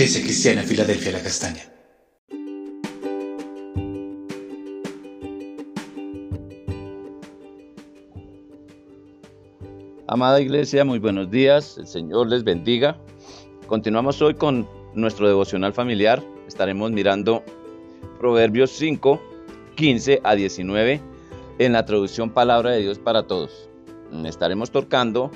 Iglesia Cristiana Filadelfia La Castaña. Amada iglesia, muy buenos días, el Señor les bendiga. Continuamos hoy con nuestro devocional familiar. Estaremos mirando Proverbios 5, 15 a 19 en la traducción Palabra de Dios para Todos. Estaremos tocando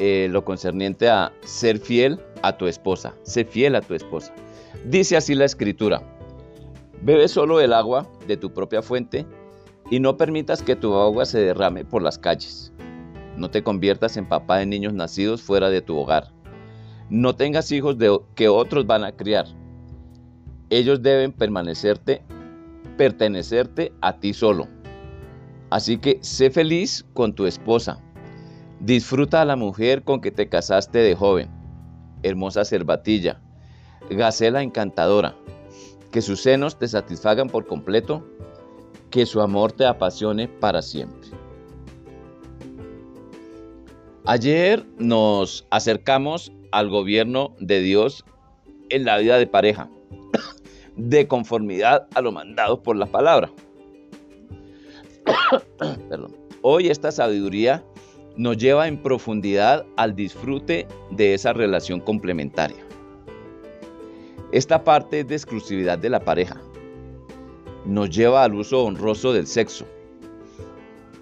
eh, lo concerniente a ser fiel a tu esposa. Sé fiel a tu esposa. Dice así la escritura. Bebe solo el agua de tu propia fuente y no permitas que tu agua se derrame por las calles. No te conviertas en papá de niños nacidos fuera de tu hogar. No tengas hijos de, que otros van a criar. Ellos deben permanecerte, pertenecerte a ti solo. Así que sé feliz con tu esposa Disfruta a la mujer con que te casaste de joven, hermosa cervatilla, gacela encantadora, que sus senos te satisfagan por completo, que su amor te apasione para siempre. Ayer nos acercamos al gobierno de Dios en la vida de pareja, de conformidad a lo mandado por la palabra. Hoy esta sabiduría nos lleva en profundidad al disfrute de esa relación complementaria. Esta parte de exclusividad de la pareja. Nos lleva al uso honroso del sexo,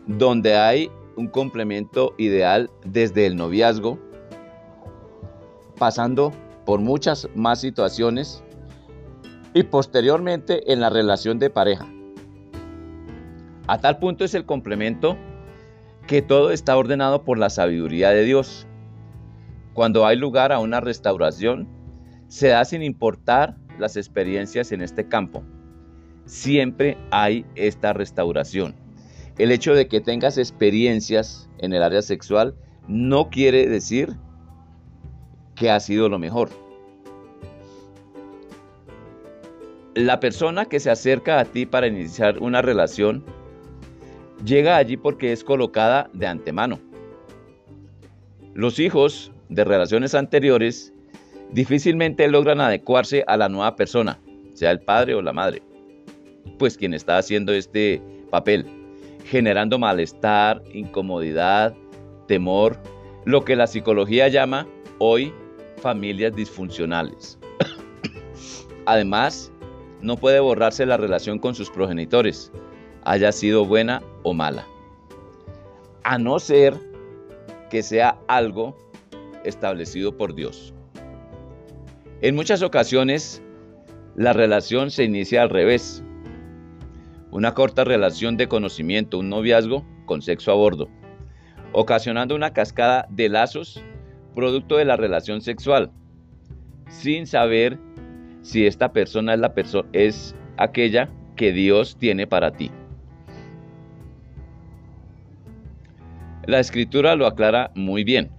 donde hay un complemento ideal desde el noviazgo, pasando por muchas más situaciones y posteriormente en la relación de pareja. A tal punto es el complemento que todo está ordenado por la sabiduría de Dios. Cuando hay lugar a una restauración, se da sin importar las experiencias en este campo. Siempre hay esta restauración. El hecho de que tengas experiencias en el área sexual no quiere decir que ha sido lo mejor. La persona que se acerca a ti para iniciar una relación llega allí porque es colocada de antemano. Los hijos de relaciones anteriores difícilmente logran adecuarse a la nueva persona, sea el padre o la madre, pues quien está haciendo este papel, generando malestar, incomodidad, temor, lo que la psicología llama hoy familias disfuncionales. Además, no puede borrarse la relación con sus progenitores, haya sido buena o mala. A no ser que sea algo establecido por Dios. En muchas ocasiones, la relación se inicia al revés. Una corta relación de conocimiento, un noviazgo con sexo a bordo, ocasionando una cascada de lazos producto de la relación sexual, sin saber si esta persona es, la es aquella que Dios tiene para ti. La escritura lo aclara muy bien.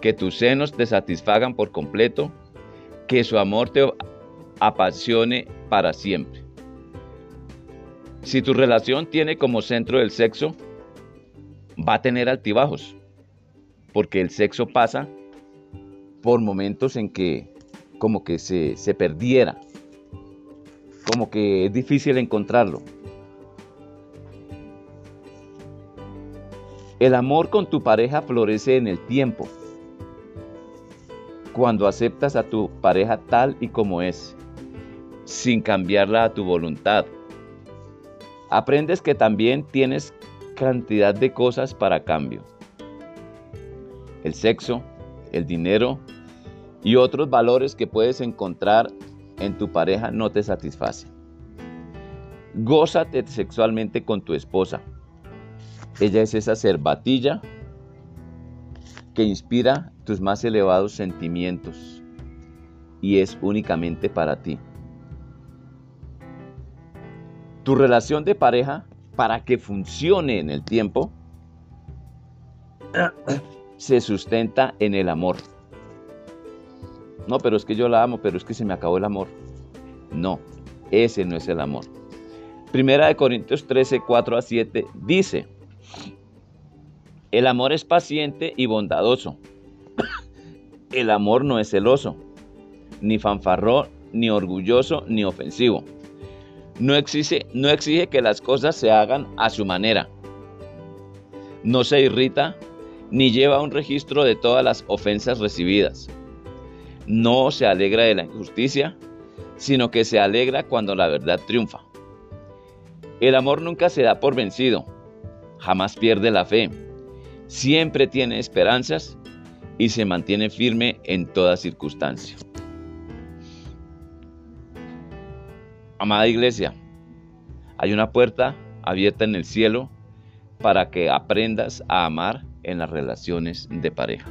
Que tus senos te satisfagan por completo, que su amor te apasione para siempre. Si tu relación tiene como centro el sexo, va a tener altibajos, porque el sexo pasa por momentos en que como que se, se perdiera, como que es difícil encontrarlo. El amor con tu pareja florece en el tiempo. Cuando aceptas a tu pareja tal y como es, sin cambiarla a tu voluntad. Aprendes que también tienes cantidad de cosas para cambio. El sexo, el dinero y otros valores que puedes encontrar en tu pareja no te satisfacen. Gózate sexualmente con tu esposa ella es esa cervatilla que inspira tus más elevados sentimientos y es únicamente para ti. Tu relación de pareja, para que funcione en el tiempo, se sustenta en el amor. No, pero es que yo la amo, pero es que se me acabó el amor. No, ese no es el amor. Primera de Corintios 13, 4 a 7 dice, el amor es paciente y bondadoso. El amor no es celoso, ni fanfarrón, ni orgulloso, ni ofensivo. No exige, que las cosas se hagan a su manera. No se irrita ni lleva un registro de todas las ofensas recibidas. No se alegra de la injusticia, sino que se alegra cuando la verdad triunfa. El amor nunca se da por vencido, jamás pierde la fe, siempre tiene esperanzas y se mantiene firme en toda circunstancia. Amada iglesia, hay una puerta abierta en el cielo para que aprendas a amar en las relaciones de pareja.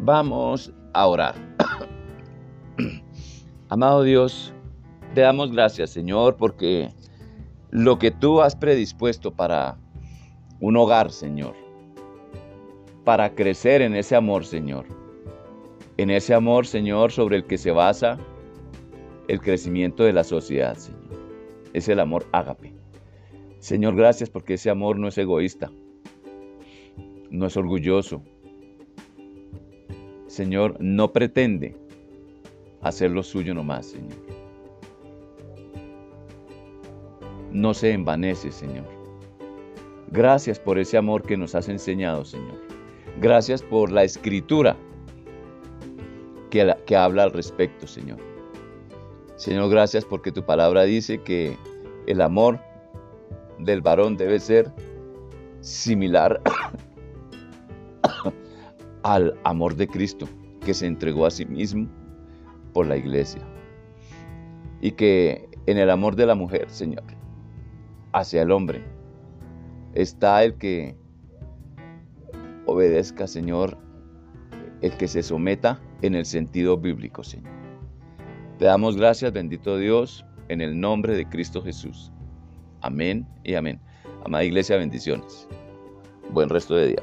Vamos a orar. Amado Dios, te damos gracias, Señor, porque lo que tú has predispuesto para un hogar, Señor, para crecer en ese amor, Señor, en ese amor, Señor, sobre el que se basa el crecimiento de la sociedad, Señor. Es el amor ágape. Señor, gracias porque ese amor no es egoísta, no es orgulloso. Señor, no pretende hacer lo suyo nomás, Señor. No se envanece, Señor. Gracias por ese amor que nos has enseñado, Señor. Gracias por la escritura que, habla al respecto, Señor. Señor, gracias porque tu palabra dice que el amor del varón debe ser similar al amor de Cristo, que se entregó a sí mismo por la iglesia. Y que en el amor de la mujer, Señor, hacia el hombre, está el que obedezca, Señor, el que se someta en el sentido bíblico, Señor. Te damos gracias, bendito Dios, en el nombre de Cristo Jesús. Amén y amén. Amada iglesia, bendiciones. Buen resto de día.